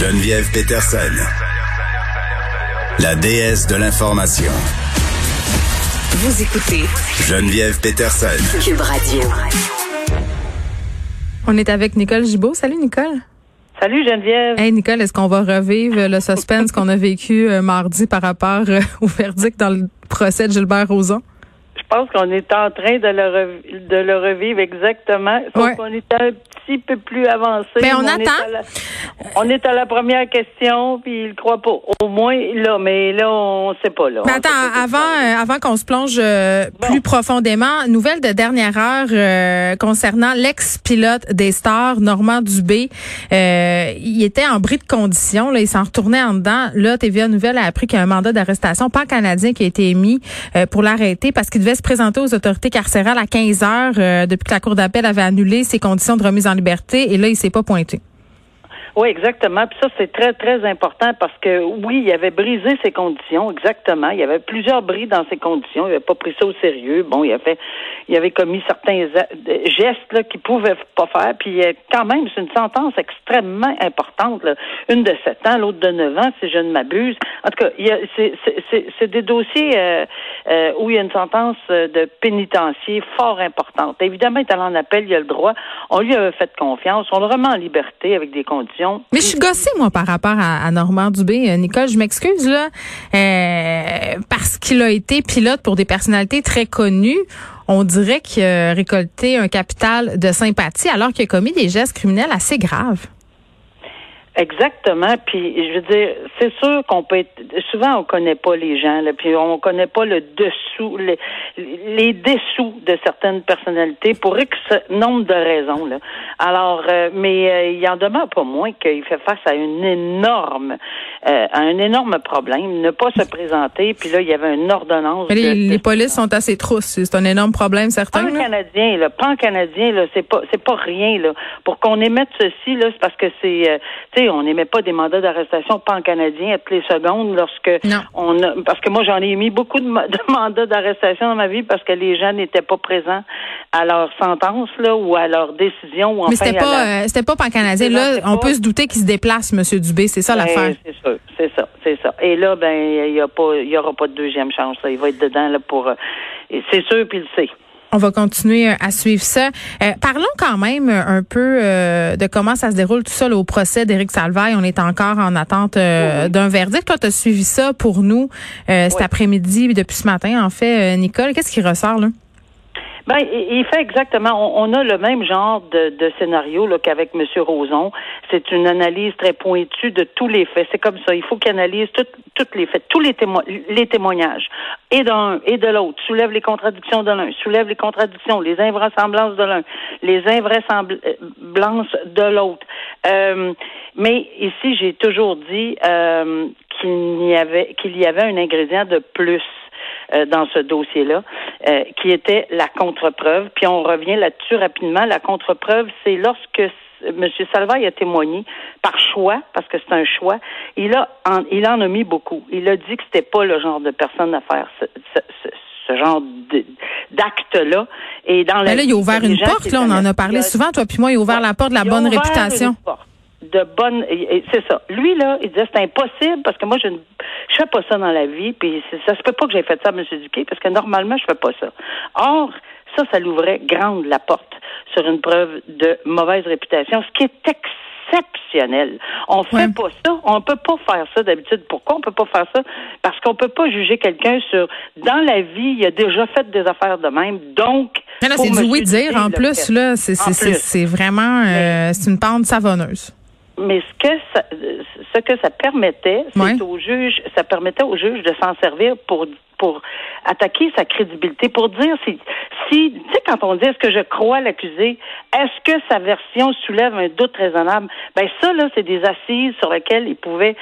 Geneviève Peterson, la déesse de l'information. Vous écoutez Geneviève Peterson. Cube Radio. On est avec Nicole Gibault. Salut Nicole. Salut Geneviève. Hey Nicole, est-ce qu'on va revivre le suspense qu'on a vécu euh, mardi par rapport euh, au verdict dans le procès de Gilbert Rozon? Je pense qu'on est en train de le, rev- de le revivre exactement. Sauf Ouais. qu'on est un petit peu plus avancé. Ben, on Mais attend. Est la, on est à la première question, puis il croit pas. Au moins, là, mais là, on sait pas, là. Mais On attends, avant, euh, avant qu'on se plonge euh, Bon. plus profondément, nouvelle de dernière heure euh, concernant l'ex-pilote des stars, Normand Dubé. Il était en bris de condition, là, il s'en retournait en dedans. Là, TVA Nouvelle a appris qu'il y a un mandat d'arrestation pan-canadien qui a été émis pour l'arrêter parce qu'il devait se présenter aux autorités carcérales à 15 heures euh, depuis que la Cour d'appel avait annulé ses conditions de remise en liberté et là, il s'est pas pointé. Oui, exactement. Puis ça, c'est très, très important parce que oui, il avait brisé ses conditions, exactement. Il y avait plusieurs bris dans ses conditions. Il n'avait pas pris ça au sérieux. Bon, il avait, il avait commis certains a- gestes là, qu'il pouvait pas faire. Puis euh, quand même, c'est une sentence extrêmement importante. Une de 7 ans, l'autre de 9 ans, si je ne m'abuse. En tout cas, c'est, des dossiers euh, euh, où il y a une sentence euh, de pénitencier fort importante. Évidemment, il est allé en appel, il a le droit. On lui a fait confiance. On le remet en liberté avec des conditions. Mais je suis gossée, moi, par rapport à, à Normand Dubé. Euh, Nicole, je m'excuse, là, euh, parce qu'il a été pilote pour des personnalités très connues. On dirait qu'il a récolté un capital de sympathie alors qu'il a commis des gestes criminels assez graves. Exactement. Puis je veux dire, c'est sûr qu'on peut être. Souvent, on connaît pas les gens, là, puis on connaît pas le dessous, les, les dessous de certaines personnalités pour X nombre de raisons. Là. Alors, euh, mais euh, il en demeure pas moins qu'il fait face à une énorme, euh, à un énorme problème, ne pas se présenter. Puis là, il y avait une ordonnance. Mais les, de- les polices sont assez trousses. C'est un énorme problème, certain. Pan là. canadien, le pan canadien, là, c'est pas, c'est pas rien là. Pour qu'on émette ceci, là, c'est parce que c'est, euh, sais, on n'émet pas des mandats d'arrestation pan canadien à toutes les secondes lorsque Non. on a, parce que moi j'en ai émis beaucoup de, de mandats d'arrestation dans ma vie parce que les gens n'étaient pas présents à leur sentence là ou à leur décision ou Mais enfin c'était pas, euh, c'était pas pan-canadien. Non, Là, on pas- peut se douter qu'il se déplace, Monsieur Dubé. C'est ça Ben, l'affaire. C'est sûr, c'est ça, c'est ça. Et là, ben, il y a pas, il y aura pas de deuxième chance. Là. Il va être dedans là pour, euh, c'est sûr, puis il le sait. On va continuer euh, à suivre ça. Euh, parlons quand même euh, un peu euh, de comment ça se déroule tout ça là, au procès d'Éric Salvaille. On est encore en attente euh, Oui. d'un verdict. Toi, tu as suivi ça pour nous euh, cet après-midi, depuis ce matin, en fait. Nicole, qu'est-ce qui ressort là? Ben, il fait exactement. On, a le même genre de, de scénario qu'avec M. Roson. C'est une analyse très pointue de tous les faits. C'est comme ça. Il faut qu'il analyse tout- toutes les faits, tous les, témo- les témoignages, et d'un et de l'autre. Soulève les contradictions de l'un, soulève les contradictions, les invraisemblances de l'un, les invraisemblances de l'autre. Euh, mais ici, j'ai toujours dit euh, qu'il y avait qu'il y avait un ingrédient de plus euh, dans ce dossier-là, euh, qui était la contre-preuve. Puis on revient là-dessus rapidement. La contre-preuve, c'est lorsque M. Salvaille a témoigné par choix, parce que c'est un choix, il a en, il en a mis beaucoup. Il a dit que c'était pas le genre de personne à faire ce, ce, ce- ce genre d'acte-là. Et dans la Ben là, il a ouvert une porte, là, on en a parlé souvent, toi puis moi, il a ouvert la porte de la bonne réputation. une porte de bonne c'est ça. Lui là, il disait c'est impossible parce que moi je ne je fais pas ça dans la vie puis ça se peut pas que j'ai fait ça à M. Duquet parce que normalement je fais pas ça. Or ça ça l'ouvrait grande la porte sur une preuve de mauvaise réputation ce qui est exceptionnel. On fait Ouais. pas ça, on peut pas faire ça d'habitude. Pourquoi on peut pas faire ça? Parce qu'on peut pas juger quelqu'un sur dans la vie, il a déjà fait des affaires de même. Donc c'est du M. oui-dire Duquet, en plus, fait. là. C'est vraiment, euh, c'est une pente savonneuse. Mais ce que ça, ce que ça permettait, c'est Ouais. au juge, ça permettait au juge de s'en servir pour pour attaquer sa crédibilité, pour dire si, si tu sais quand on dit est-ce que je crois l'accusé, est-ce que sa version soulève un doute raisonnable, ben ça là c'est des assises sur lesquelles il pouvait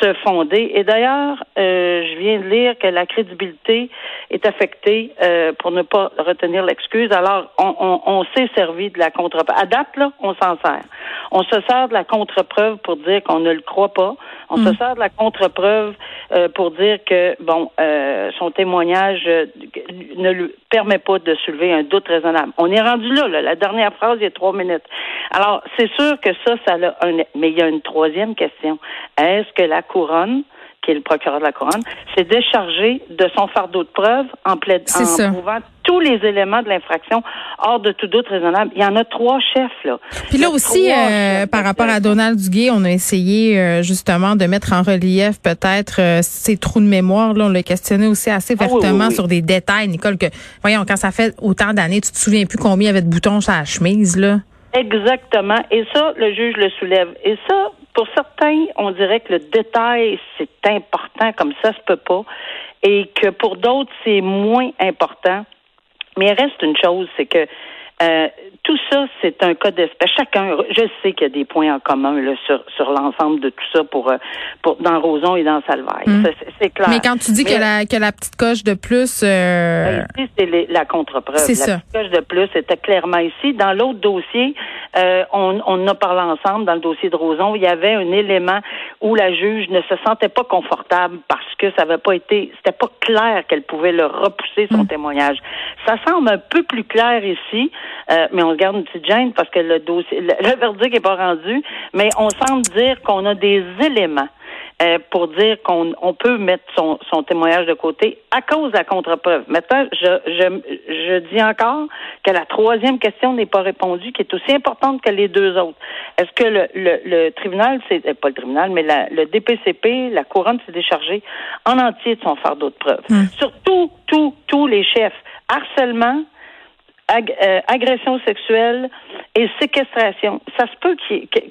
se fonder. Et d'ailleurs, euh, je viens de lire que la crédibilité est affectée euh, pour ne pas retenir l'excuse. Alors, on, on, on s'est servi de la contre-preuve. À date, là, on s'en sert. On se sert de la contre-preuve pour dire qu'on ne le croit pas. On se sert de la contre-preuve euh, pour dire que, bon, euh, son témoignage euh, ne lui permet pas de soulever un doute raisonnable. On est rendu là, là, la dernière phrase, il y a trois minutes. Alors, c'est sûr que ça, ça a un... Mais il y a une troisième question. Est-ce que la couronne qui est le procureur de la couronne, s'est déchargé de son fardeau de preuve en, plaid... En prouvant tous les éléments de l'infraction hors de tout doute raisonnable. Il y en a trois chefs, là. Puis là aussi, euh, par rapport à. Donald Duguay, on a essayé euh, justement de mettre en relief peut-être euh, ses trous de mémoire. Là, on l'a questionné aussi assez Ah oui, vertement oui, oui. sur des détails, Nicole, que voyons, quand ça fait autant d'années, tu te souviens plus combien il y avait de boutons sur la chemise, là? Exactement. Et ça, le juge le soulève. Et ça, pour certains, on dirait que le détail, c'est important, comme ça se peut pas. Et que pour d'autres, c'est moins important. Mais il reste une chose, c'est que euh, tout ça, c'est un cas d'espèce. Chacun, je sais qu'il y a des points en commun là, sur, sur l'ensemble de tout ça pour, euh, pour dans Roson et dans Salvaille. Mm. Ça, c'est- clair. Mais quand tu dis que la, que la petite coche de plus, euh, ben, ici, c'est la contre-preuve. C'est la ça. petite coche de plus était clairement ici. Dans l'autre dossier, euh, on, on a parlé ensemble, dans le dossier de Roson, il y avait un élément où la juge ne se sentait pas confortable parce que ça n'avait pas été, c'était pas clair qu'elle pouvait le repousser son témoignage. Ça semble un peu plus clair ici, euh, mais on garde une petite gêne parce que le dossier, le, le verdict n'est pas rendu, mais on semble dire qu'on a des éléments euh, pour dire qu'on on peut mettre son, son témoignage de côté à cause de la contre-preuve. Maintenant, je, je, je dis encore que la troisième question n'est pas répondue, qui est aussi importante que les deux autres. Est-ce que le, le, le tribunal, c'est euh, pas le tribunal, mais la, le DPCP, la couronne s'est déchargée en entier de son fardeau de preuve. Sur tous, tous, tous les chefs. Harcèlement, ag- euh, agression sexuelle et séquestration. Ça se peut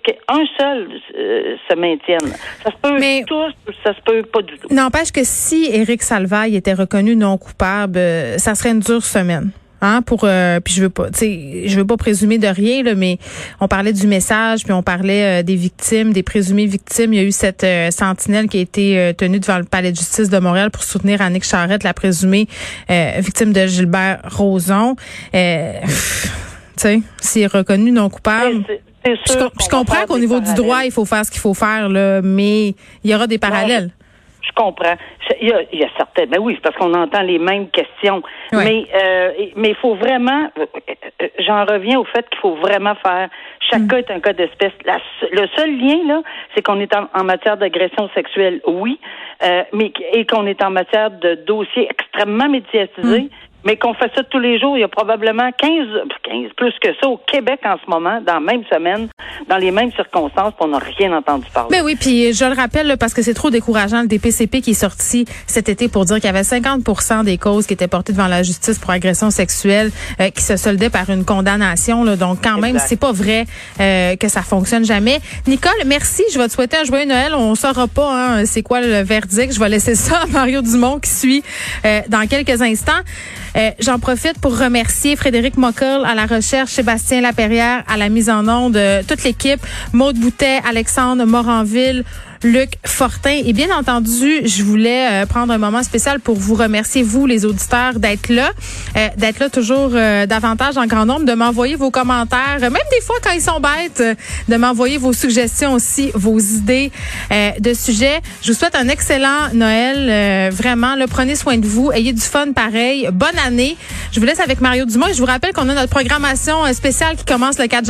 qu'un seul euh, se maintienne. Ça se peut Mais- tous, ça se peut pas du tout. n'empêche que si Éric Salvaille était reconnu non coupable, euh, ça serait une dure semaine. Hein, pour euh, puis je veux pas tu sais je veux pas présumer de rien là mais on parlait du message puis on parlait euh, des victimes des présumées victimes. Il y a eu cette euh, sentinelle qui a été euh, tenue devant le palais de justice de Montréal pour soutenir Annick Charrette la présumée euh, victime de Gilbert Roson euh, tu sais s'il est reconnu non coupable je, comprends qu'au niveau du droit il faut faire ce qu'il faut faire là mais il y aura des parallèles Je comprends. Il y a, il y a certaines. Mais oui, c'est parce qu'on entend les mêmes questions. Ouais. Mais euh, mais il faut vraiment. euh, euh, J'en reviens au fait qu'il faut vraiment faire. Chaque Mm. cas est un cas d'espèce. La le seul lien là, c'est qu'on est en, en matière d'agression sexuelle, oui, euh, mais et qu'on est en matière de dossiers extrêmement médiatisés. Mais qu'on fait ça tous les jours, il y a probablement 15, 15 plus que ça au Québec en ce moment, dans la même semaine, dans les mêmes circonstances, puis on n'a rien entendu parler. Ben oui, puis je le rappelle parce que c'est trop décourageant le DPCP qui est sorti cet été pour dire qu'il y avait 50% des causes qui étaient portées devant la justice pour agression sexuelle euh, qui se soldaient par une condamnation. Là, donc quand même, c'est pas vrai euh, que ça fonctionne jamais. Nicole, merci. Je vais te souhaiter un joyeux Noël. On saura pas hein, c'est quoi le verdict. Je vais laisser ça à Mario Dumont qui suit euh, dans quelques instants. Euh, J'en profite pour remercier Frédéric Mockel à la recherche, Sébastien Laperrière à la mise en onde, euh, toute l'équipe, Maude Boutet, Alexandre Moranville, Luc Fortin. Et bien entendu, je voulais euh, prendre un moment spécial pour vous remercier, vous, les auditeurs, d'être là, euh, d'être là toujours euh, davantage en grand nombre, de m'envoyer vos commentaires, euh, même des fois quand ils sont bêtes, euh, de m'envoyer vos suggestions aussi, vos idées de sujets. Je vous souhaite un excellent Noël, vraiment. Là, prenez soin de vous, ayez du fun pareil. Bonne année. Je vous laisse avec Mario Dumont et je vous rappelle qu'on a notre programmation spéciale qui commence le 4